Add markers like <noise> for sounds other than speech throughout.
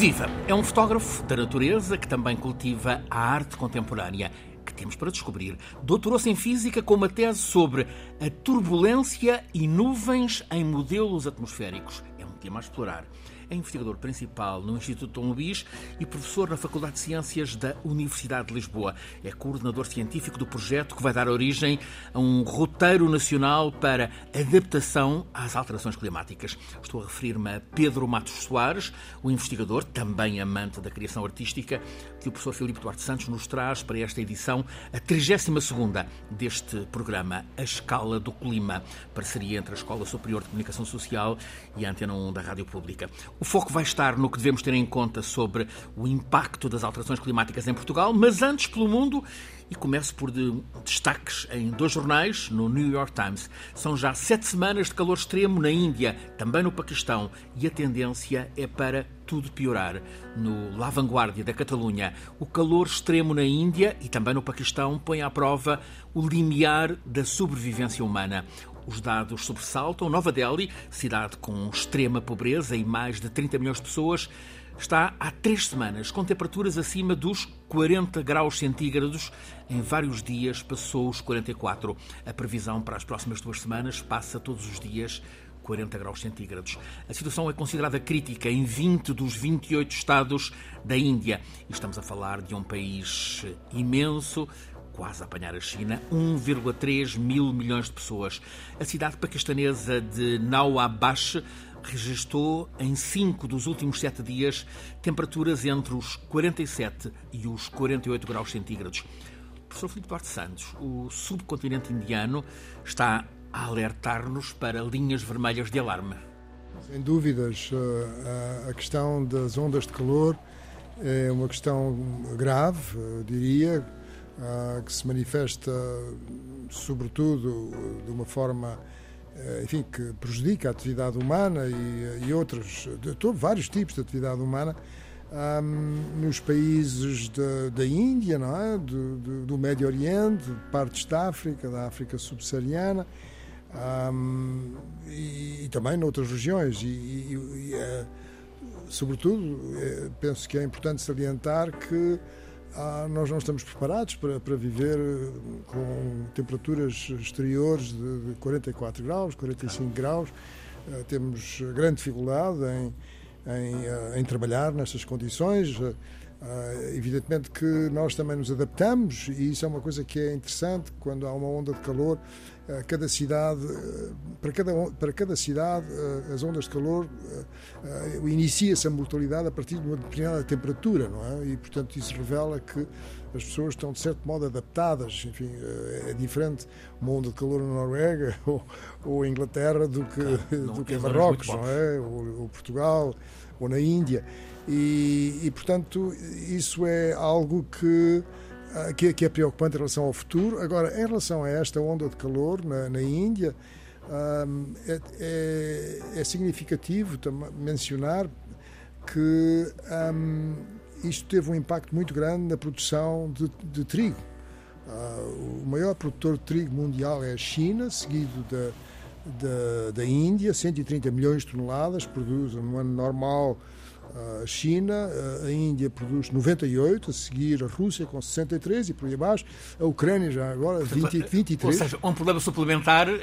Viva! É um fotógrafo da natureza que também cultiva a arte contemporânea. Que temos para descobrir. Doutorou-se em Física com uma tese sobre a turbulência e nuvens em modelos atmosféricos. É um tema a explorar é investigador principal no Instituto Dom Luís e professor na Faculdade de Ciências da Universidade de Lisboa. É coordenador científico do projeto que vai dar origem a um roteiro nacional para adaptação às alterações climáticas. Estou a referir-me a Pedro Matos Soares, o investigador, também amante da criação artística, que o professor Filipe Duarte Santos nos traz para esta edição, a 32ª deste programa, A Escala do Clima, parceria entre a Escola Superior de Comunicação Social e a Antena 1 da Rádio Pública. O foco vai estar no que devemos ter em conta sobre o impacto das alterações climáticas em Portugal, mas antes pelo mundo. E começo por de destaques em dois jornais, no New York Times. São já sete semanas de calor extremo na Índia, também no Paquistão, e a tendência é para tudo piorar. No La Vanguardia da Catalunha, o calor extremo na Índia e também no Paquistão põe à prova o limiar da sobrevivência humana. Os dados sobressaltam. Nova Delhi, cidade com extrema pobreza e mais de 30 milhões de pessoas, está há três semanas com temperaturas acima dos 40 graus centígrados. Em vários dias passou os 44. A previsão para as próximas duas semanas passa todos os dias 40 graus centígrados. A situação é considerada crítica em 20 dos 28 estados da Índia. Estamos a falar de um país imenso, quase a apanhar a China, 1,3 mil milhões de pessoas. A cidade paquistanesa de Nauabash registrou em cinco dos últimos sete dias temperaturas entre os 47 e os 48 graus centígrados. Professor Filipe Duarte Santos, o subcontinente indiano está a alertar-nos para linhas vermelhas de alarme. Sem dúvidas, eh, a questão das ondas de calor é uma questão grave, diria, ah, que se manifesta sobretudo de uma forma eh, enfim, que prejudica a atividade humana e, e outros, de, de, vários tipos de atividade humana, um, nos países de, da Índia, não é? do, do, do Médio Oriente, partes da África, da África subsaariana um, e, e, também noutras regiões. E, e é, sobretudo, é, penso que é importante salientar que ah, nós não estamos preparados para, para viver eh, com temperaturas exteriores de, de 44 graus, 45 graus. Uh, temos grande dificuldade em, em, uh, em trabalhar nestas condições. Uh, evidentemente que nós também nos adaptamos e isso é uma coisa que é interessante quando há uma onda de calor eh, cada cidade, eh, para cada, para cada cidade, eh, as ondas de calor, inicia-se a mortalidade a partir de uma determinada temperatura, não é? E, portanto, isso revela que as pessoas estão, de certo modo, adaptadas. Enfim, é diferente uma onda de calor na Noruega <laughs> ou, ou Inglaterra do que, não, do que em Marrocos, não é? Ou, ou, Portugal, ou na Índia. E, e, portanto, isso é algo que que, que, é preocupante em relação ao futuro. Agora, em relação a esta onda de calor na, na Índia, um, é, é, é, significativo mencionar que um, isto teve um impacto muito grande na produção de, de trigo. Uh, o maior produtor de trigo mundial é a China, seguido da, da, da Índia, 130 milhões de toneladas, produz no ano normal a China, a Índia produz 98, a seguir a Rússia com 63 e por aí abaixo, a Ucrânia já agora 20, 23. Ou seja, um problema suplementar uh,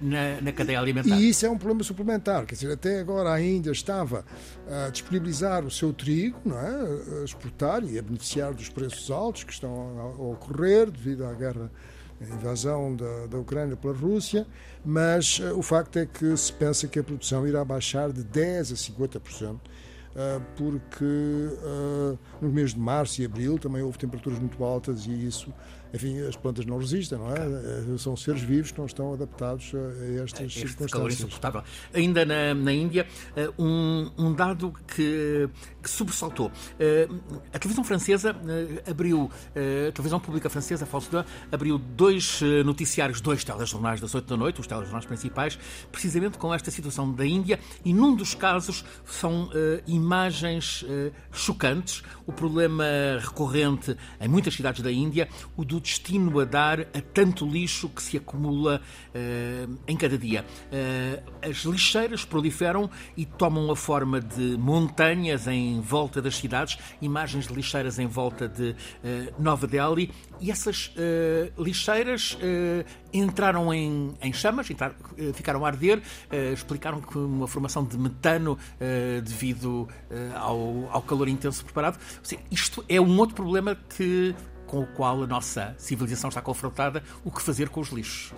na, na, cadeia alimentar. E isso é um problema suplementar, quer dizer, até agora a Índia estava a disponibilizar o seu trigo, não é? a exportar e a beneficiar dos preços altos que estão a, ocorrer devido à guerra a invasão da, da Ucrânia pela Rússia, mas uh, o facto é que se pensa que a produção irá baixar de 10% a 50%. Ah, porque uh, no mês de março e abril também houve temperaturas muito altas e isso, enfim, as plantas não resistem, não é? Claro. São seres vivos que não estão adaptados a estas este circunstâncias. Calor insuportável. Ainda na, na Índia, ah, um, um dado que, que sobressaltou. A televisão francesa abriu, a televisão pública francesa, France 2, abriu dois noticiários, dois telejornais das 8 da noite, os telejornais principais, precisamente com esta situação da Índia, e num dos casos são uh, imagens uh, chocantes. O problema recorrente em muitas cidades da Índia, o do destino a dar a tanto lixo que se acumula uh, em cada dia. As lixeiras proliferam e tomam a forma de montanhas em volta das cidades, imagens de lixeiras em volta de uh, Nova Delhi, e essas lixeiras entraram em, em chamas, entraram, ficaram a arder, explicaram que uma formação de metano devido ao, ao calor intenso preparado. Isto é um outro problema que com o qual a nossa civilização está confrontada, o que fazer com os lixos?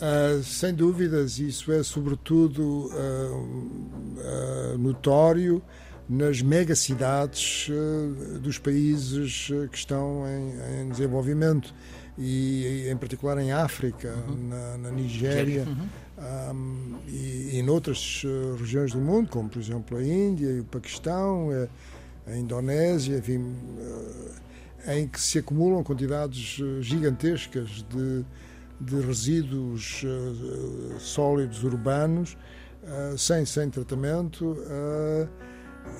Uh, sem dúvidas, isso é sobretudo uh, uh, notório nas megacidades dos países que estão em, em, desenvolvimento e, em particular em África, uhum. na, na, Nigéria uhum. um, e, e em outras regiões do mundo, como por exemplo a Índia e o Paquistão, a, Indonésia, enfim em que se acumulam quantidades eh, gigantescas de, de resíduos sólidos urbanos sem, sem tratamento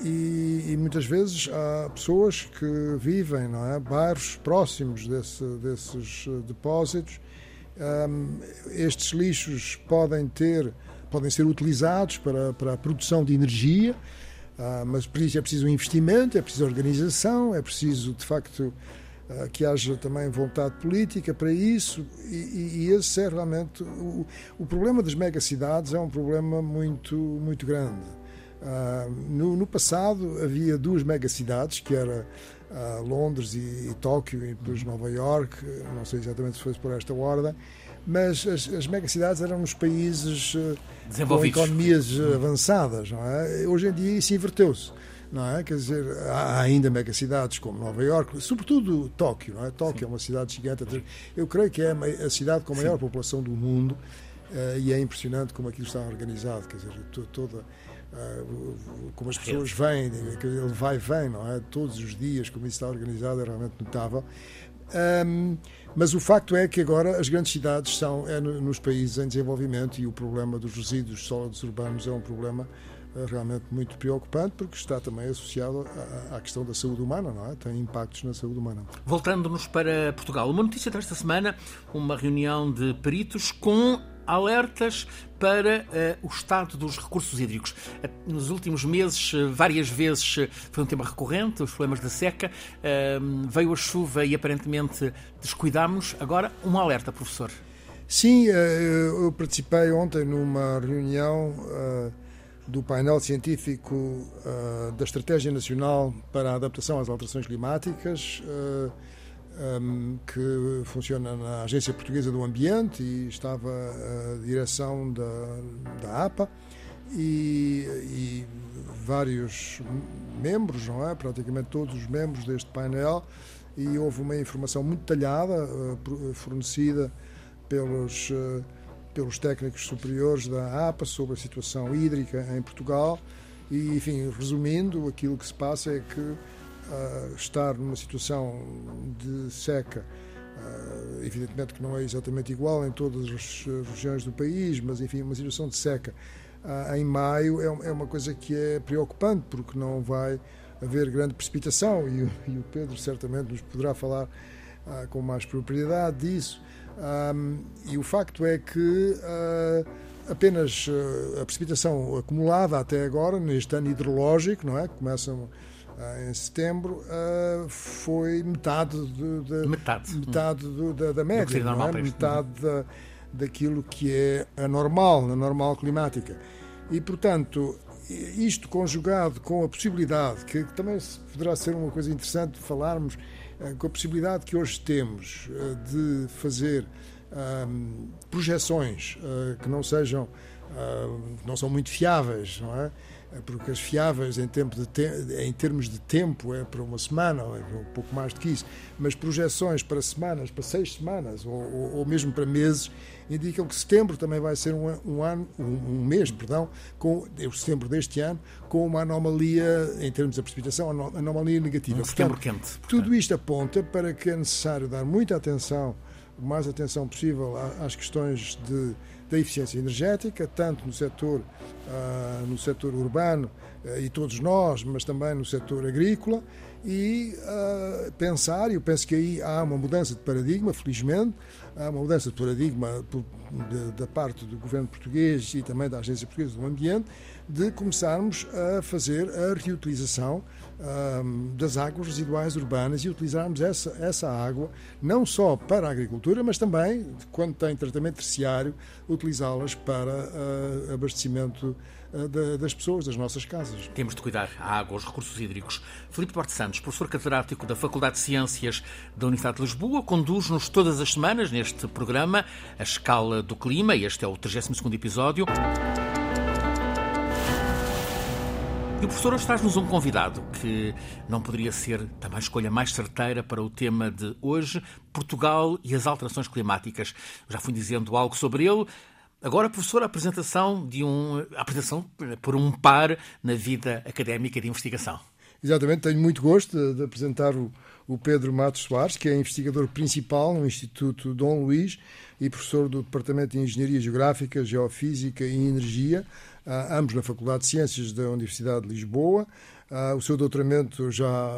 e, e, muitas vezes há pessoas que vivem, não é, bairros próximos desse, desses depósitos. Um, estes lixos podem ter, podem ser utilizados para, para a produção de energia ah, mas para isso é preciso um investimento, é preciso organização, é preciso, de facto, ah, que haja também vontade política para isso, e, e esse é realmente. O, o, problema das megacidades é um problema muito, muito grande. Ah, no, no, passado havia duas megacidades, que era Londres e, e Tóquio, e depois Nova York, não sei exatamente se foi por esta ordem, mas as, as megacidades eram nos países eh, com economias eh, avançadas. Não é? Hoje em dia isso inverteu-se. Não é? Quer dizer, há ainda megacidades como Nova Iorque, sobretudo Tóquio. Não é? Tóquio Sim. é uma cidade gigante. Eu creio que é a cidade com a maior Sim. população do mundo uh, e é impressionante como aquilo está organizado. Quer dizer, toda. Uh, como as pessoas vêm, ele vai e vem, não é? Todos os dias, como isso está organizado, é realmente notável. Um, mas o facto é que agora as grandes cidades são é nos países em desenvolvimento e o problema dos resíduos sólidos urbanos é um problema realmente muito preocupante porque está também associado à, questão da saúde humana, não é? Tem impactos na saúde humana. Voltando-nos para Portugal, uma notícia desta semana, uma reunião de peritos com alertas para uh, o estado dos recursos hídricos. Uh, nos últimos meses, uh, várias vezes foi um tema recorrente, os problemas da seca. veio a chuva e aparentemente descuidámos. Agora, um alerta, professor. Sim, eu participei ontem numa reunião do painel científico da Estratégia Nacional para a Adaptação às Alterações Climáticas um, que funciona na Agência Portuguesa do Ambiente e estava a direção da, da APA e, e, vários membros, não é? Praticamente todos os membros deste painel e houve uma informação muito detalhada uh, fornecida pelos uh, pelos técnicos superiores da APA sobre a situação hídrica em Portugal. E, enfim, resumindo, aquilo que se passa é que uh, estar numa situação de seca, uh, evidentemente que não é exatamente igual em todas as regiões do país, mas enfim, uma situação de seca uh, em maio é, é, uma coisa que é preocupante, porque não vai haver grande precipitação. E, e o Pedro certamente nos poderá falar com mais propriedade disso. Um, e o facto é que apenas a precipitação acumulada até agora, neste ano hidrológico, não é? Começam ah, em setembro, uh, foi metade, de, de metade, metade do, da, da, média, é? metade da, daquilo que é a normal, a normal climática. E, portanto, isto conjugado com a possibilidade, que também poderá ser uma coisa interessante de falarmos, uh, com a possibilidade que hoje temos uh, de fazer projeções que não sejam, não são muito fiáveis, não é? É porque as fiáveis em, tempo de te em termos de tempo é para uma semana, ou é um pouco mais do que isso, mas projeções para semanas, para seis semanas, ou, ou, ou mesmo para meses, indicam que setembro também vai ser um, um ano, um, um, mês, perdão, com o setembro deste ano, com uma anomalia em termos de precipitação, anomalia negativa. Um setembro portanto, quente. Portanto. Tudo isto aponta para que é necessário dar muita atenção, o mais atenção possível às questões de da eficiência energética, tanto no setor, uh, no setor urbano uh, e todos nós, mas também no setor agrícola, e uh, pensar, eu penso que aí há uma mudança de paradigma, felizmente, há uma mudança de paradigma da parte do governo português e também da Agência Portuguesa do Ambiente, de começarmos a fazer a reutilização um, das águas residuais urbanas e utilizarmos essa, essa água não só para a agricultura, mas também, quando tem tratamento terciário, utilizá-las para uh, abastecimento uh, das pessoas, das nossas casas. Temos de cuidar a água, os recursos hídricos. Filipe Duarte Santos, professor catedrático da Faculdade de Ciências da Universidade de Lisboa, conduz-nos todas as semanas neste programa a escala do clima, este é o 32º episódio. E o professor hoje traz-nos um convidado que não poderia ser também a escolha mais certeira para o tema de hoje, Portugal e as alterações climáticas. Já fui dizendo algo sobre ele. Agora, professor, a apresentação de um a apresentação por um par na vida académica de investigação. Exatamente, tenho muito gosto de, de apresentar o, o, Pedro Matos Soares, que é investigador principal no Instituto Dom Luís e professor do Departamento de Engenharia Geográfica, Geofísica e Energia ambos na Faculdade de Ciências da Universidade de Lisboa. Ah, o seu doutoramento já,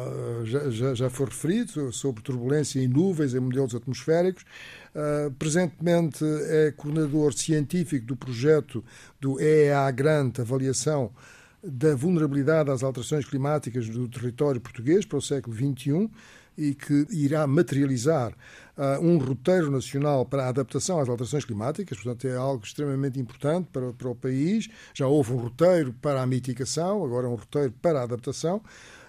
já, já foi referido sobre turbulência em nuvens em modelos atmosféricos. Uh, presentemente é coordenador científico do projeto do EEA Grant Avaliação da Vulnerabilidade às Alterações Climáticas do Território Português para o século XXI e que irá materializar um roteiro nacional para a adaptação às alterações climáticas, portanto é algo extremamente importante para, para o país. Já houve um roteiro para a mitigação, agora um roteiro para a adaptação.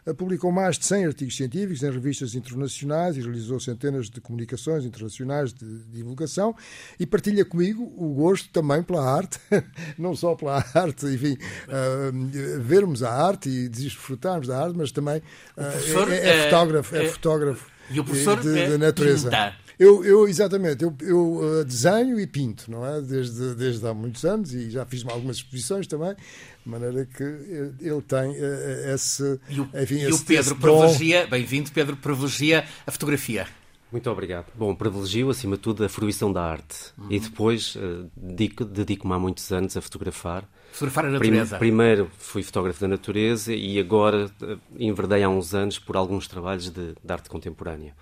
Ah, publicou mais de 100 artigos científicos em revistas internacionais e realizou centenas de comunicações internacionais de divulgação. E partilha comigo o gosto também pela arte, <laughs> não só pela arte, enfim, uh, vermos a arte e desfrutarmos da arte, mas também uh, é, é, fotógrafo, é, é fotógrafo e o professor de, de natureza. Pinta. Eu, eu, exatamente, eu, eu uh, desenho e pinto, não é? Desde, desde há muitos anos e já fiz algumas exposições também, de maneira que ele tem uh, esse. E o, enfim, e esse, o Pedro privilegia, bem-vindo, Pedro, privilegia a fotografia. Muito obrigado. Bom, privilegio acima de tudo a fruição da arte uhum. e depois uh, dedico-me dedico há muitos anos a fotografar. Fotografar a natureza. Primeiro fui fotógrafo da natureza e agora uh, enverdei há uns anos por alguns trabalhos de, de arte contemporânea.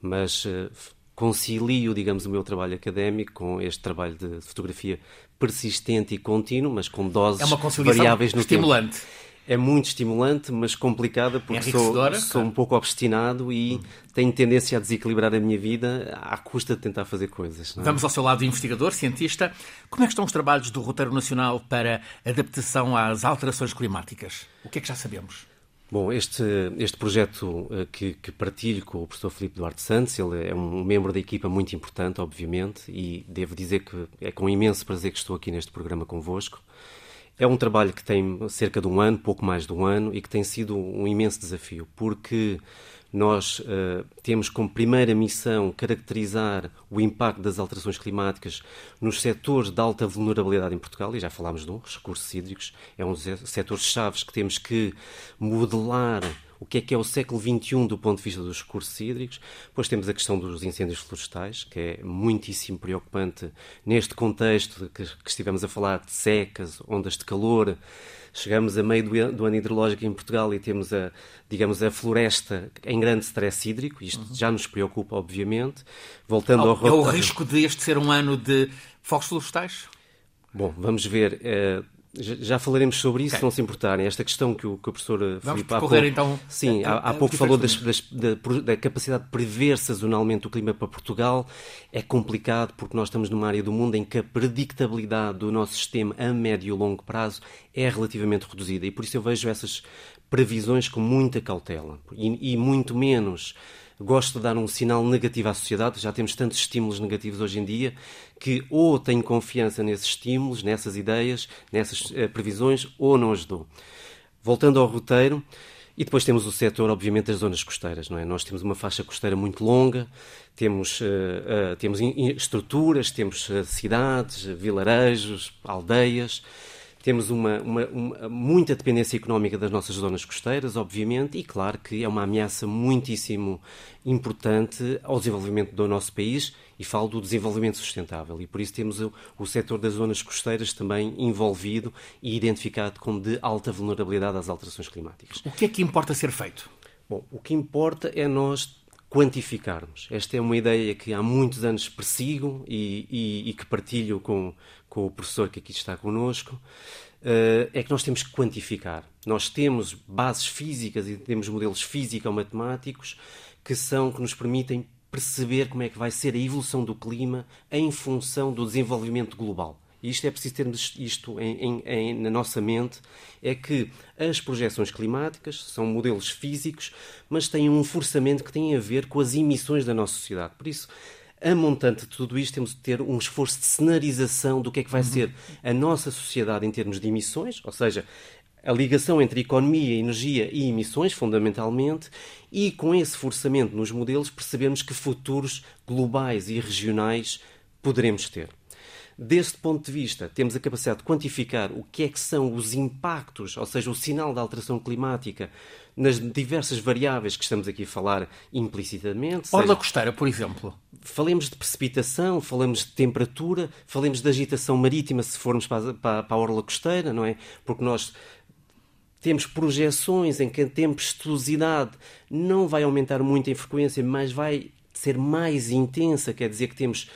Mas uh, concilio, digamos, o meu trabalho académico com este trabalho de fotografia persistente e contínuo, mas com doses é variáveis no estimulante. tempo. É muito estimulante, mas complicada porque sou, sou um pouco obstinado e hum. tenho tendência a desequilibrar a minha vida à custa de tentar fazer coisas. É? Vamos ao seu lado investigador, cientista. Como é que estão os trabalhos do Roteiro Nacional para adaptação às alterações climáticas? O que é que já sabemos? Bom, este, este projeto eh, que, que partilho com o professor Filipe Duarte Santos, ele é um membro da equipa muito importante, obviamente, e devo dizer que é com imenso prazer que estou aqui neste programa convosco. É um trabalho que tem cerca de um ano, pouco mais de um ano, e que tem sido um imenso desafio, porque nós uh, temos como primeira missão caracterizar o impacto das alterações climáticas nos setores de alta vulnerabilidade em Portugal, e já falámos de um, recursos hídricos, é um dos setores chaves que temos que modelar o que é que é o século XXI do ponto de vista dos recursos hídricos. Depois temos a questão dos incêndios florestais, que é muitíssimo preocupante neste contexto que, que estivemos a falar de secas, ondas de calor, chegamos a meio do, do, ano hidrológico em Portugal e temos a, digamos, a floresta em grande stress hídrico, isto uhum. já nos preocupa, obviamente. Voltando ao, ao roteiro... É o risco de este ser um ano de fogos florestais? Bom, vamos ver. Uh, já falaremos sobre isso, okay. se não se importarem. Esta questão que o, que o professor Vamos Filipe há pouco, então, sim, há, há pouco falou das, das, da, da, capacidade de prever sazonalmente o clima para Portugal. É complicado porque nós estamos numa área do mundo em que a predictabilidade do nosso sistema a médio e longo prazo é relativamente reduzida. E por isso eu vejo essas previsões com muita cautela e, e muito menos gosto de dar um sinal negativo à sociedade. Já temos tantos estímulos negativos hoje em dia que ou tenho confiança nesses estímulos, nessas ideias, nessas uh, previsões, ou não as dou. Voltando ao roteiro, e depois temos o setor, obviamente, das zonas costeiras. Não é? Nós temos uma faixa costeira muito longa, temos, uh, uh, temos estruturas, temos cidades, vilarejos, aldeias Temos uma, uma, uma, muita dependência económica das nossas zonas costeiras, obviamente, e claro que é uma ameaça muitíssimo importante ao desenvolvimento do nosso país e falo do desenvolvimento sustentável. E por isso temos o, o setor das zonas costeiras também envolvido e identificado como de alta vulnerabilidade às alterações climáticas. O que é que importa ser feito? Bom, o que importa é nós quantificarmos. Esta é uma ideia que há muitos anos persigo e, e, e que partilho com, com o professor que aqui está connosco. Uh, é que nós temos que quantificar. Nós temos bases físicas e temos modelos físico-matemáticos que são que nos permitem perceber como é que vai ser a evolução do clima em função do desenvolvimento global e isto é preciso termos isto em, em, em, na nossa mente, é que as projeções climáticas são modelos físicos, mas têm um forçamento que tem a ver com as emissões da nossa sociedade. Por isso, a montante de tudo isto, temos de ter um esforço de cenarização do que é que vai uhum. ser a nossa sociedade em termos de emissões, ou seja, a ligação entre economia, energia e emissões, fundamentalmente, e com esse forçamento nos modelos percebemos que futuros globais e regionais poderemos ter. Deste ponto de vista, temos a capacidade de quantificar o que é que são os impactos, ou seja, o sinal da alteração climática nas diversas variáveis que estamos aqui a falar implicitamente. Orla seja, costeira, por exemplo. Falemos de precipitação, falemos de temperatura, falemos de agitação marítima se formos para, para, para a orla costeira, não é? Porque nós temos projeções em que a tempestuosidade não vai aumentar muito em frequência, mas vai ser mais intensa, quer dizer que temos,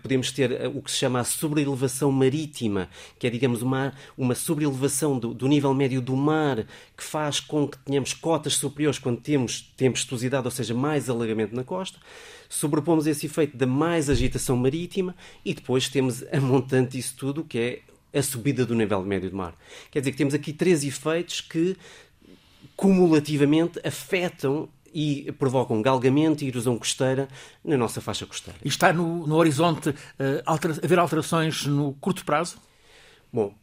podemos ter eh, o que se chama a sobreelevação marítima, que é, digamos, uma, uma sobreelevação do, do nível médio do mar, que faz com que tenhamos cotas superiores quando temos tempestuosidade, ou seja, mais alagamento na costa. Sobrepomos esse efeito da mais agitação marítima e depois temos a montante disso tudo, que é a subida do nível médio do mar. Quer dizer que temos aqui três efeitos que cumulativamente afetam e provocam galgamento e erosão costeira na nossa faixa costeira. E está no, no horizonte uh, altera haver alterações no curto prazo? Bom,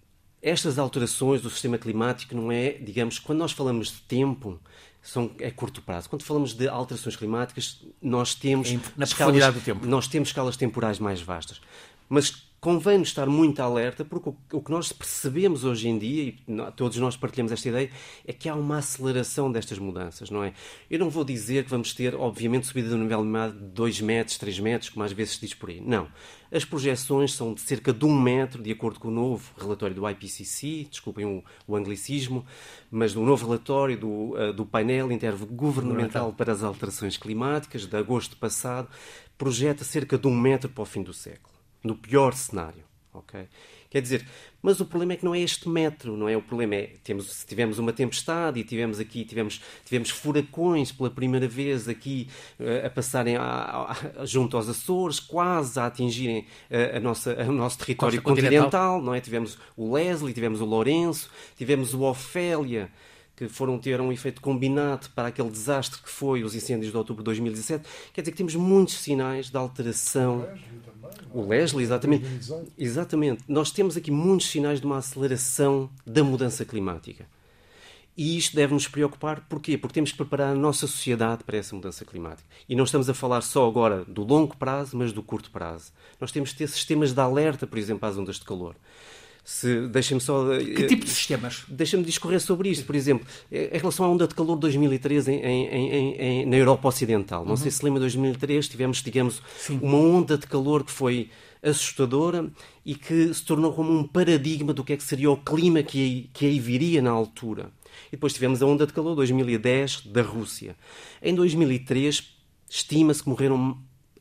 estas alterações do sistema climático não é, digamos, quando nós falamos de tempo, são, é curto prazo. Quando falamos de alterações climáticas, nós temos na escalas, do tempo. Nós temos escalas temporais mais vastas. Mas convém-nos estar muito alerta, porque o que nós percebemos hoje em dia, e todos nós partilhamos esta ideia, é que há uma aceleração destas mudanças, não é? Eu não vou dizer que vamos ter, obviamente, subida do nível de 2 metros, 3 metros, como às vezes se diz por aí. Não. As projeções são de cerca de um metro, de acordo com o novo relatório do IPCC, desculpem o, o anglicismo, mas do novo relatório do, uh, do painel intergovernamental para as alterações climáticas, de agosto passado, projeta cerca de um metro para o fim do século no pior cenário. ok? Quer dizer, mas o problema é que não é este metro, não é? O problema é temos, se tivemos uma tempestade e tivemos aqui tivemos, tivemos furacões pela primeira vez aqui uh, a passarem a, a, junto aos Açores, quase a atingirem uh, a nossa, o nosso território continental, continental, não é? Tivemos o Leslie, tivemos o Lourenço, tivemos o Ofélia, que foram ter um efeito combinado para aquele desastre que foi os incêndios de outubro de 2017. Quer dizer que temos muitos sinais de alteração. O Leslie, exatamente. Exatamente. Nós temos aqui muitos sinais de uma aceleração da mudança climática. E isto deve nos preocupar, porquê? Porque temos que preparar a nossa sociedade para essa mudança climática. E não estamos a falar só agora do longo prazo, mas do curto prazo. Nós temos que ter sistemas de alerta, por exemplo, às ondas de calor. Se, deixem-me só. Que tipo de sistemas? Deixa-me discorrer sobre isto. Por exemplo, em relação à onda de calor de 2013 em, em, em, na Europa Ocidental. Não uhum. sei se lembra, em 2003 tivemos, digamos, Sim. uma onda de calor que foi assustadora e que se tornou como um paradigma do que é que seria o clima que aí, que aí viria na altura. E depois tivemos a onda de calor 2010 da Rússia. Em 2003 estima-se que morreram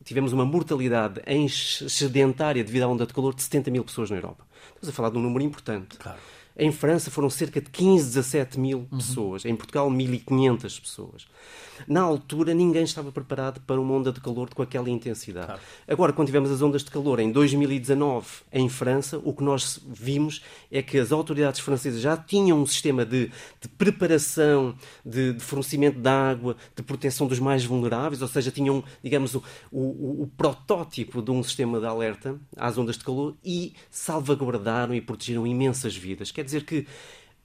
tivemos uma mortalidade excedentária devido à onda de calor de 70 mil pessoas na Europa. Estamos a falar de um número importante. Claro. Em França foram cerca de 15, 17 mil uhum. pessoas. Em Portugal, 1.500 pessoas. Na altura, ninguém estava preparado para uma onda de calor com aquela intensidade. Claro. Agora, quando tivemos as ondas de calor em 2019 em França, o que nós vimos é que as autoridades francesas já tinham um sistema de, de preparação, de, de, fornecimento de água, de proteção dos mais vulneráveis, ou seja, tinham, digamos, o, o, o protótipo de um sistema de alerta às ondas de calor e salvaguardaram e protegeram imensas vidas. Quer dizer que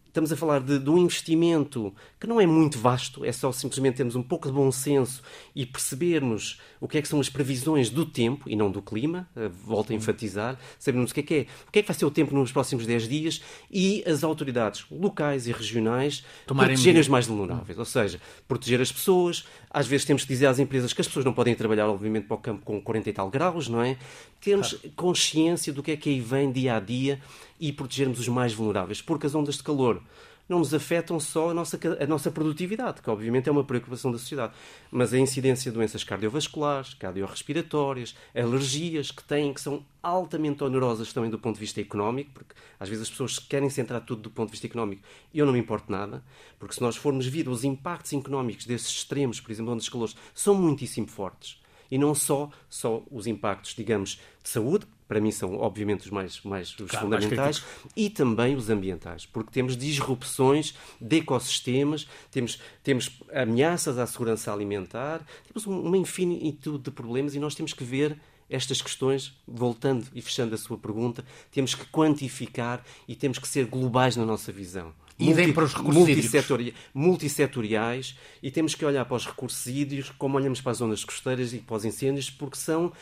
estamos a falar de, de, um investimento que não é muito vasto, é só simplesmente termos um pouco de bom senso e percebermos o que é que são as previsões do tempo e não do clima, eh, volto a enfatizar, sabermos o que é que é, o que é que vai ser o tempo nos próximos 10 dias e as autoridades locais e regionais Tomarem protegerem os mais vulneráveis, ou seja, proteger as pessoas, às vezes temos que dizer às empresas que as pessoas não podem trabalhar, obviamente, para o campo com 40 e tal graus, não é? Temos consciência do que é que aí vem dia a dia e protegermos os mais vulneráveis, porque as ondas de calor não nos afetam só a nossa, a nossa produtividade, que obviamente é uma preocupação da sociedade, mas a incidência de doenças cardiovasculares, cardiorrespiratórias, alergias que têm, que são altamente onerosas também do ponto de vista económico, porque às vezes as pessoas querem centrar tudo do ponto de vista económico e eu não me importo nada, porque se nós formos ver os impactos económicos desses extremos, por exemplo, ondas de calores, são muitíssimo fortes. E não só, só os impactos, digamos, de saúde, para mim são obviamente os mais, mais os claro, fundamentais, mais e também os ambientais, porque temos disrupções de ecossistemas, temos, temos ameaças à segurança alimentar, temos uma infinitude de problemas e nós temos que ver estas questões, voltando e fechando a sua pergunta, temos que quantificar e temos que ser globais na nossa visão. E multi, para os recursos multissetoriais e temos que olhar para os recursos hídricos como olhamos para as zonas costeiras e para os incêndios, porque são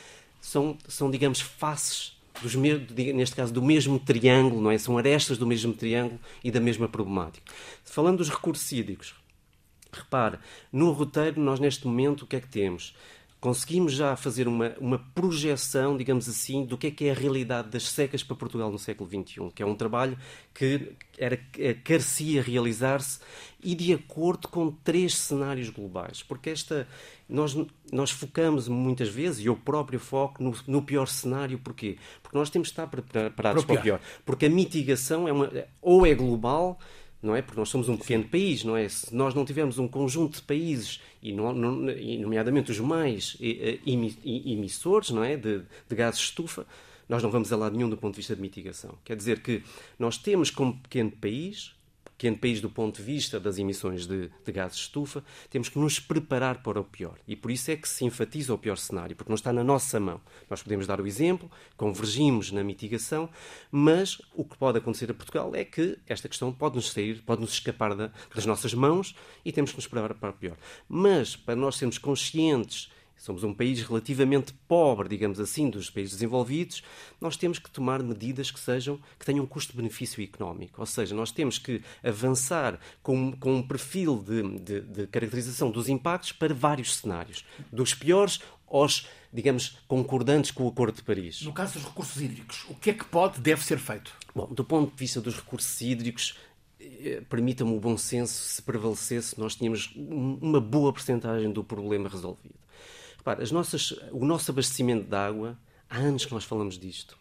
são, são digamos, faces, dos, neste caso, do mesmo triângulo, não é? São arestas do mesmo triângulo e da mesma problemática. Falando dos recursos hídricos, repare, no roteiro, nós neste momento, o que é que temos? conseguimos já fazer uma, uma projeção, digamos assim, do que é que é a realidade das secas para Portugal no século XXI, que é um trabalho que era, é, carecia realizar-se e de acordo com três cenários globais, porque esta nós, nós focamos muitas vezes, e eu próprio foco no, no pior cenário, porquê? Porque nós temos que estar preparados para o pior. Porque a mitigação é uma, ou é global não é? Porque nós somos um pequeno país, não é? Se nós não tivermos um conjunto de países, e, não, não, e nomeadamente os mais emissores, não é? De, de gases de estufa, nós não vamos a lado nenhum do ponto de vista de mitigação. Quer dizer que nós temos, como pequeno país, pequeno país do ponto de vista das emissões de, de, gases de estufa, temos que nos preparar para o pior. E por isso é que se enfatiza o pior cenário, porque não está na nossa mão. Nós podemos dar o exemplo, convergimos na mitigação, mas o que pode acontecer a Portugal é que esta questão pode nos sair, pode nos escapar da, das nossas mãos e temos que nos preparar para o pior. Mas, para nós sermos conscientes somos um país relativamente pobre, digamos assim, dos países desenvolvidos, nós temos que tomar medidas que sejam que tenham custo-benefício económico. Ou seja, nós temos que avançar com, com um perfil de, de, de caracterização dos impactos para vários cenários, dos piores aos, digamos, concordantes com o Acordo de Paris. No caso dos recursos hídricos, o que é que pode, deve ser feito? Bom, do ponto de vista dos recursos hídricos, eh, permita-me o bom senso, se prevalecesse, nós tínhamos uma boa percentagem do problema resolvido. Repara, as nossas, o nosso abastecimento de água, há anos que nós falamos disto,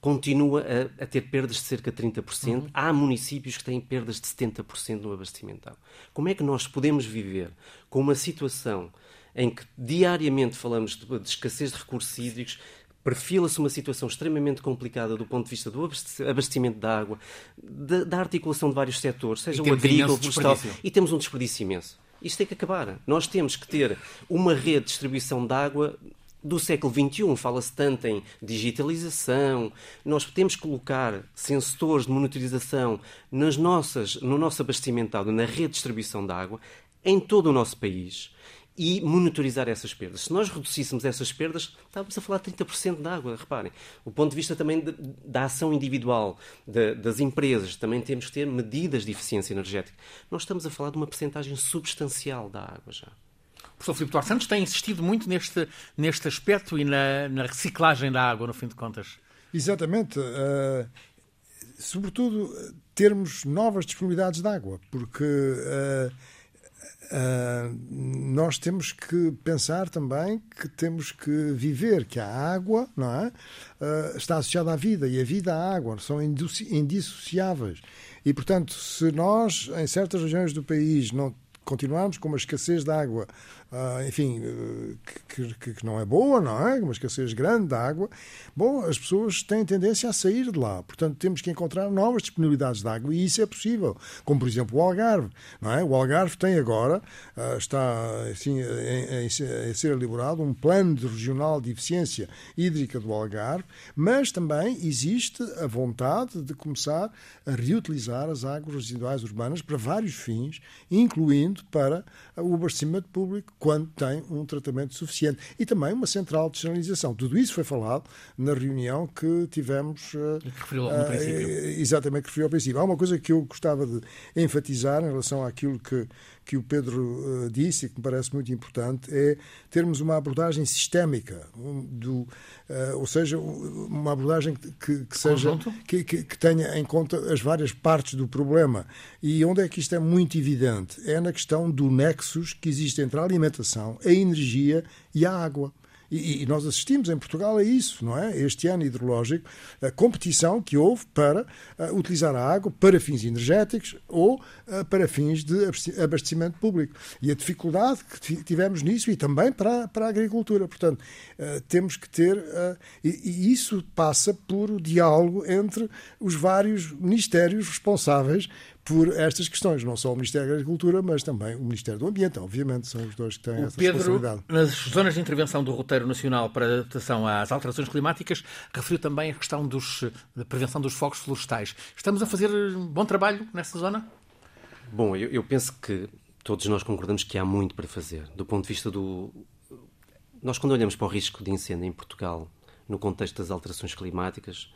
continua a, a ter perdas de cerca de 30%. Uhum. Há municípios que têm perdas de 70% no abastecimento de água. Como é que nós podemos viver com uma situação em que diariamente falamos de, de escassez de recursos hídricos, perfila-se uma situação extremamente complicada do ponto de vista do abastecimento da água, da, da articulação de vários setores, seja o agrícola, florestal, e temos um desperdício imenso. Isto tem que acabar. Nós temos que ter uma rede de distribuição de água do século XXI. Fala-se tanto em digitalização. Nós temos que colocar sensores de monitorização nas nossas, no nosso abastecimento de água, na rede de distribuição de água, em todo o nosso país e monitorizar essas perdas. Se nós reduzíssemos essas perdas, estávamos a falar de 30% de água, reparem. O ponto de vista também de, da ação individual de, das empresas, também temos que ter medidas de eficiência energética. Nós estamos a falar de uma percentagem substancial da água já. O professor Filipe Duarte Santos tem insistido muito neste, neste aspecto e na, na reciclagem da água, no fim de contas. Exatamente. Uh, sobretudo, termos novas disponibilidades de água, porque... Uh, Uh, nós temos que pensar também que temos que viver, que a água não é? Uh, está associada à vida e a vida à água são indissociáveis. E, portanto, se nós, em certas regiões do país, não continuarmos com uma escassez de água, uh, enfim, uh, que, que, que, não é boa, não é? Uma escassez grande de água, bom, as pessoas têm tendência a sair de lá. Portanto, temos que encontrar novas disponibilidades de água e isso é possível. Como, por exemplo, o Algarve, não é? O Algarve tem agora, uh, está assim, a, ser elaborado um plano regional de eficiência hídrica do Algarve, mas também existe a vontade de começar a reutilizar as águas residuais urbanas para vários fins, incluindo para o abastecimento público quando tem um tratamento suficiente. E também uma central de sinalização. Tudo isso foi falado na reunião que tivemos. E que referiu ao uh, princípio. Exatamente, que referiu ao princípio. Há uma coisa que eu gostava de enfatizar em relação àquilo que que o Pedro uh, disse e que me parece muito importante é termos uma abordagem sistémica, um, do, uh, ou seja, uma abordagem que, que seja que, que, que, tenha em conta as várias partes do problema. E onde é que isto é muito evidente? É na questão do nexus que existe entre a alimentação, a energia e a água. E, e, nós assistimos em Portugal a isso, não é? Este ano hidrológico, a competição que houve para uh, utilizar a água para fins energéticos ou uh, para fins de abastecimento público. E a dificuldade que tivemos nisso e também para, para a agricultura. Portanto, uh, temos que ter. E, e, isso passa por diálogo entre os vários ministérios responsáveis por estas questões, não só o Ministério da Agricultura, mas também o Ministério do Ambiente, obviamente, são os dois que têm o essa Pedro, responsabilidade. nas zonas de intervenção do Roteiro Nacional para a Adaptação às Alterações Climáticas, referiu também a questão dos, da prevenção dos fogos florestais. Estamos a fazer bom trabalho nessa zona? Bom, eu, eu penso que todos nós concordamos que há muito para fazer. Do ponto de vista do. Nós, quando olhamos para o risco de incêndio em Portugal, no contexto das alterações climáticas,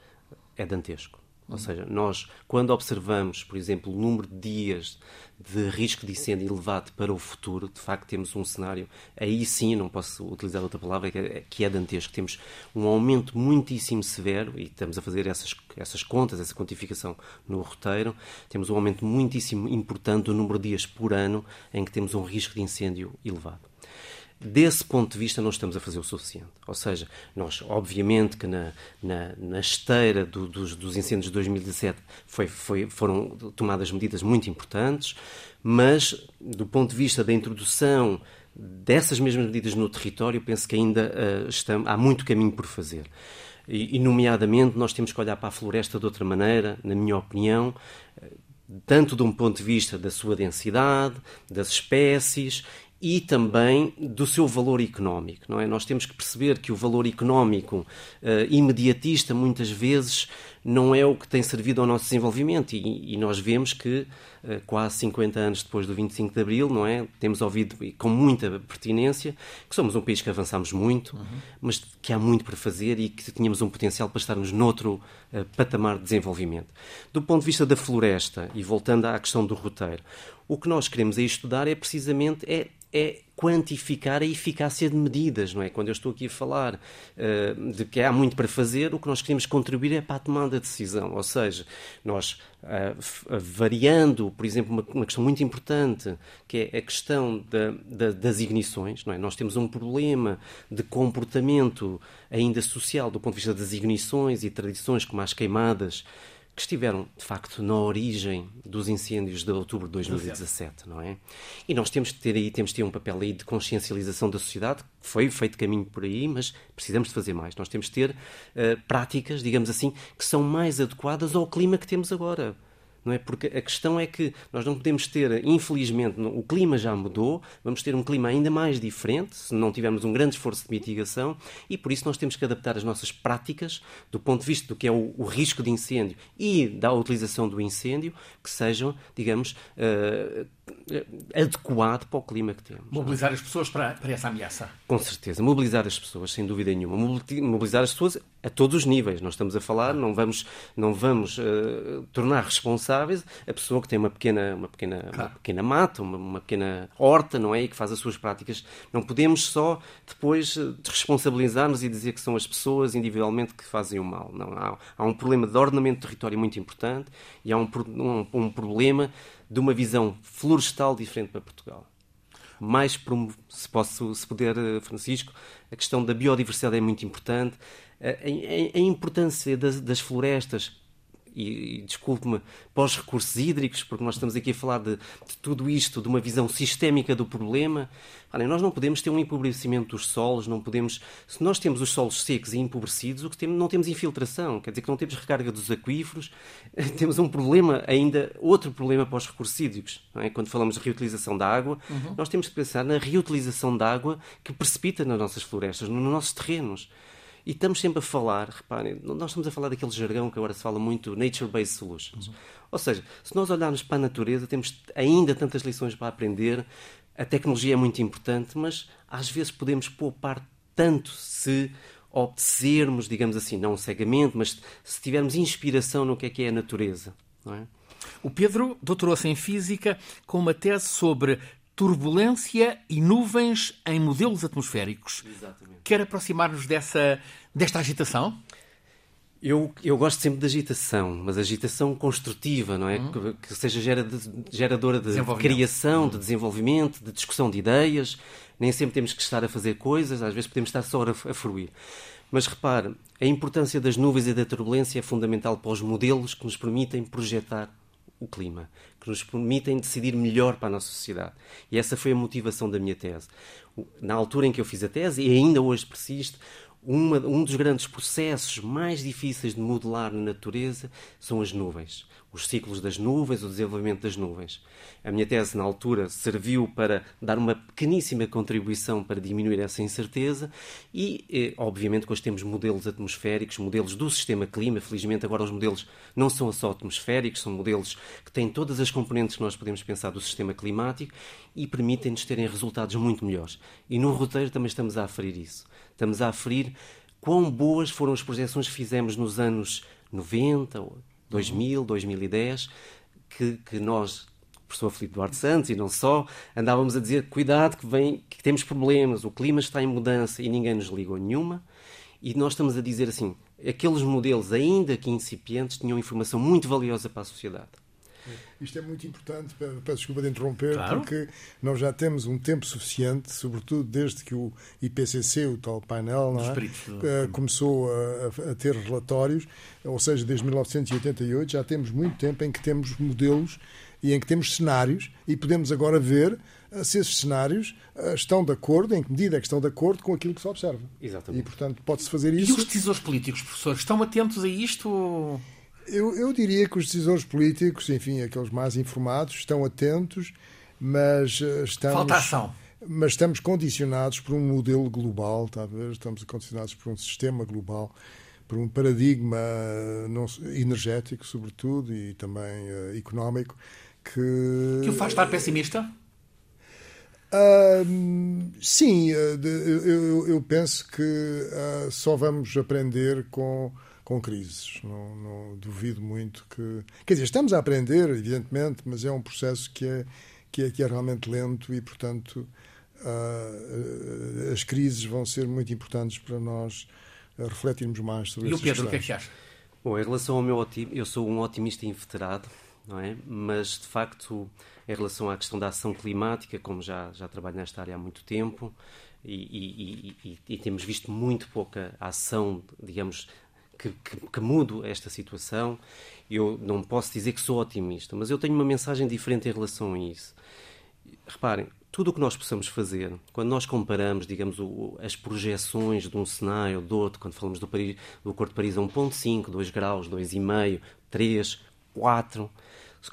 é dantesco. Ou seja, nós, quando observamos, por exemplo, o número de dias de risco de incêndio elevado para o futuro, de facto temos um cenário, aí sim, não posso utilizar outra palavra, que é dantesco. Temos um aumento muitíssimo severo, e estamos a fazer essas, essas contas, essa quantificação no roteiro, temos um aumento muitíssimo importante do número de dias por ano em que temos um risco de incêndio elevado desse ponto de vista não estamos a fazer o suficiente. Ou seja, nós, obviamente, que na, na, na esteira do, dos, dos, incêndios de 2017 foi, foi, foram tomadas medidas muito importantes, mas do ponto de vista da introdução dessas mesmas medidas no território, penso que ainda uh, estamos, há muito caminho por fazer. E, e, nomeadamente, nós temos que olhar para a floresta de outra maneira, na minha opinião, tanto de um ponto de vista da sua densidade, das espécies e também do seu valor económico, não é? Nós temos que perceber que o valor económico uh, imediatista muitas vezes não é o que tem servido ao nosso desenvolvimento e, e nós vemos que uh, quase 50 anos depois do 25 de Abril, não é? Temos ouvido com muita pertinência que somos um país que avançamos muito, uhum. mas que há muito para fazer e que tínhamos um potencial para estarmos noutro uh, patamar de desenvolvimento. Do ponto de vista da floresta e voltando à questão do roteiro, o que nós queremos aí estudar é precisamente é é quantificar a eficácia de medidas, não é? Quando eu estou aqui a falar uh, de que há muito para fazer, o que nós queremos contribuir é para a tomada de decisão, ou seja, nós uh, variando, por exemplo, uma, uma, questão muito importante, que é a questão da, da, das ignições, não é? Nós temos um problema de comportamento ainda social do ponto de vista das ignições e tradições como as queimadas, que estiveram, de facto, na origem dos incêndios de outubro de 2017, não é? E nós temos que ter aí, temos que ter um papel aí de consciencialização da sociedade, foi feito caminho por aí, mas precisamos de fazer mais. Nós temos que ter uh, práticas, digamos assim, que são mais adequadas ao clima que temos agora não é? Porque a questão é que nós não podemos ter, infelizmente, o clima já mudou, vamos ter um clima ainda mais diferente se não tivermos um grande esforço de mitigação e por isso nós temos que adaptar as nossas práticas do ponto de vista do que é o, o risco de incêndio e da utilização do incêndio que sejam, digamos, uh, adequado para o clima que temos. Mobilizar as pessoas para, para essa ameaça. Com certeza, mobilizar as pessoas, sem dúvida nenhuma. Mobilizar as pessoas a todos os níveis. Nós estamos a falar, não vamos, não vamos uh, tornar responsáveis a pessoa que tem uma pequena, uma pequena, claro. uma pequena mata, uma, uma, pequena horta, não é? E que faz as suas práticas. Não podemos só depois eh, responsabilizar-nos e dizer que são as pessoas individualmente que fazem o mal. Não, há, há um problema de ordenamento de território muito importante e há um, um, um problema de uma visão florestal diferente para Portugal. Mais, se, posso, se puder, eh, Francisco, a questão da biodiversidade é muito importante. A, a, a importância das, das, florestas, e, e desculpe-me, pós-recursos hídricos, porque nós estamos aqui a falar de, de tudo isto, de uma visão sistémica do problema. Olha, nós não podemos ter um empobrecimento dos solos, não podemos. Se nós temos os solos secos e empobrecidos, o que temos, não temos infiltração, quer dizer que não temos recarga dos aquíferos, <laughs> temos um problema ainda, outro problema pós-recursos hídricos. É? Quando falamos de reutilização da água, uhum. nós temos que pensar na reutilização da água que precipita nas nossas florestas, nos nossos terrenos. E estamos sempre a falar, reparem, nós estamos a falar daquele jargão que agora se fala muito, nature-based solutions. Uhum. Ou seja, se nós olharmos para a natureza, temos ainda tantas lições para aprender. A tecnologia é muito importante, mas às vezes podemos poupar tanto se obedecermos, digamos assim, não cegamente, mas se tivermos inspiração no que é que é a natureza. É? O Pedro doutorou-se em Física com uma tese sobre turbulência e nuvens em modelos atmosféricos. Exatamente. Quer aproximar-nos dessa, desta agitação? Eu, eu gosto sempre de agitação, mas agitação construtiva, não é? Uhum. Que, que, seja geradora de, de criação, uhum. de desenvolvimento, de discussão de ideias. Nem sempre temos que estar a fazer coisas, às vezes podemos estar só a, a fruir. Mas repare, a importância das nuvens e da turbulência é fundamental para os modelos que nos permitem projetar o clima, que nos permitem decidir melhor para a nossa sociedade. E essa foi a motivação da minha tese. Na altura em que eu fiz a tese, e ainda hoje persiste, uma, um dos grandes processos mais difíceis de modelar na natureza são as nuvens os ciclos das nuvens, o desenvolvimento das nuvens. A minha tese, na altura, serviu para dar uma pequeníssima contribuição para diminuir essa incerteza e, eh, obviamente, hoje temos modelos atmosféricos, modelos do sistema clima. Felizmente, agora os modelos não são só atmosféricos, são modelos que têm todas as componentes que nós podemos pensar do sistema climático e permitem-nos terem resultados muito melhores. E no roteiro também estamos a aferir isso. Estamos a aferir quão boas foram as projeções que fizemos nos anos 90, 2000, 2010, que, que nós, professor Filipe Duarte Santos e não só, andávamos a dizer cuidado que, vem, que temos problemas, o clima está em mudança e ninguém nos ligou nenhuma. E nós estamos a dizer assim, aqueles modelos, ainda que incipientes, tinham informação muito valiosa para a sociedade. Isto é muito importante, peço desculpa de interromper, claro. porque nós já temos um tempo suficiente, sobretudo desde que o IPCC, o tal painel, é? começou a, a, ter relatórios, ou seja, desde 1988, já temos muito tempo em que temos modelos e em que temos cenários e podemos agora ver eh, se esses cenários eh, estão de acordo, em que medida é que estão de acordo com aquilo que se observa. Exatamente. E, portanto, pode-se fazer isso. E os decisores políticos, professor, estão atentos a isto? Eu, eu diria que os decisores políticos, enfim, aqueles mais informados, estão atentos, mas eh, estamos. Falta ação. Mas estamos condicionados por um modelo global, tá estamos condicionados por um sistema global, por um paradigma eh, não, energético, sobretudo, e também uh, económico, que. Que o faz estar pessimista? Uh, sim, uh, eu, eu, penso que uh, só vamos aprender com com crises. Não, não, duvido muito que. Quer dizer, estamos a aprender, evidentemente, mas é um processo que é, que é, que é realmente lento e, portanto, uh, as crises vão ser muito importantes para nós refletirmos mais sobre isso. E o Pedro, o que é que acha? Bom, em relação ao meu otimismo, eu sou um otimista inveterado, não é? Mas, de facto, em relação à questão da ação climática, como já, já trabalho nesta área há muito tempo, e, e, e, e, temos visto muito pouca ação, digamos, que, que, que mudo esta situação. Eu não posso dizer que sou otimista, mas eu tenho uma mensagem diferente em relação a isso. Reparem, tudo o que nós possamos fazer, quando nós comparamos, digamos, o, as projeções de um cenário ou do outro, quando falamos do, Paris, do Acordo de Paris a 1.5, 2 graus, 2,5, 3, 4,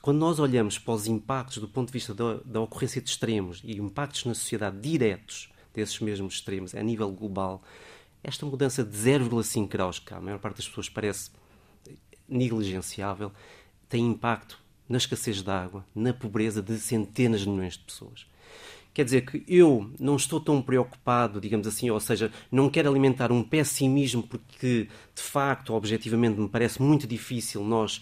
quando nós olhamos para os impactos do ponto de vista da, da ocorrência de extremos e impactos na sociedade diretos desses mesmos extremos a nível global, esta mudança de 0,5 graus, que a maior parte das pessoas parece negligenciável, tem impacto na escassez de água, na pobreza de centenas de milhões de pessoas. Quer dizer que eu não estou tão preocupado, digamos assim, ou seja, não quero alimentar um pessimismo porque, de facto, objetivamente, me parece muito difícil nós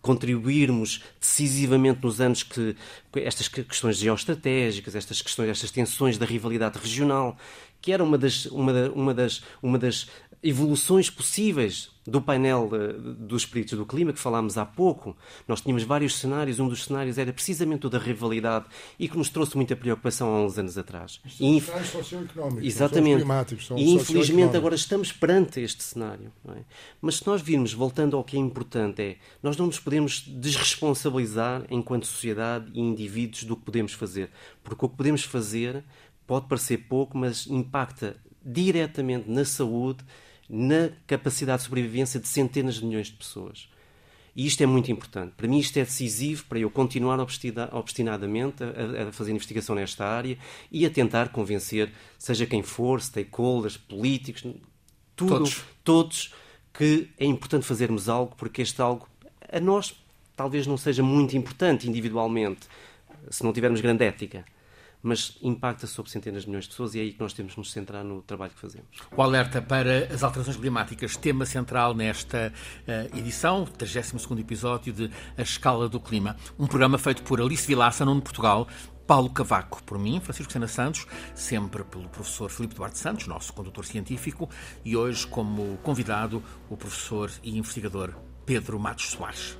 contribuirmos decisivamente nos anos que estas questões geoestratégicas, estas questões, estas tensões da rivalidade regional, que era uma das, uma, uma das, uma das evoluções possíveis do painel uh, dos espíritos do clima que falámos há pouco. Nós tínhamos vários cenários, um dos cenários era precisamente o da rivalidade e que nos trouxe muita preocupação há uns anos atrás. São e inf... socioeconómicos, Exatamente. São e infelizmente agora estamos perante este cenário. É? Mas se nós virmos, voltando ao que é importante, é nós não nos podemos desresponsabilizar enquanto sociedade e indivíduos do que podemos fazer. Porque o que podemos fazer pode parecer pouco, mas impacta diretamente na saúde, na capacidade de sobrevivência de centenas de milhões de pessoas. E isto é muito importante. Para mim, isto é decisivo para eu continuar obstinadamente a, a, fazer investigação nesta área e a tentar convencer, seja quem for, stakeholders, políticos, tudo, todos. todos, que é importante fazermos algo, porque este algo, a nós, talvez não seja muito importante individualmente, se não tivermos grande ética mas impacta sobre centenas de milhões de pessoas e é aí que nós temos de nos centrar no trabalho que fazemos. O alerta para as alterações climáticas, tema central nesta uh, edição, 32 episódio de A Escala do Clima, um programa feito por Alice Vilaça, no Portugal, Paulo Cavaco, por mim, Francisco Sena Santos, sempre pelo professor Filipe Duarte Santos, nosso condutor científico, e hoje como convidado o professor e investigador Pedro Matos Soares.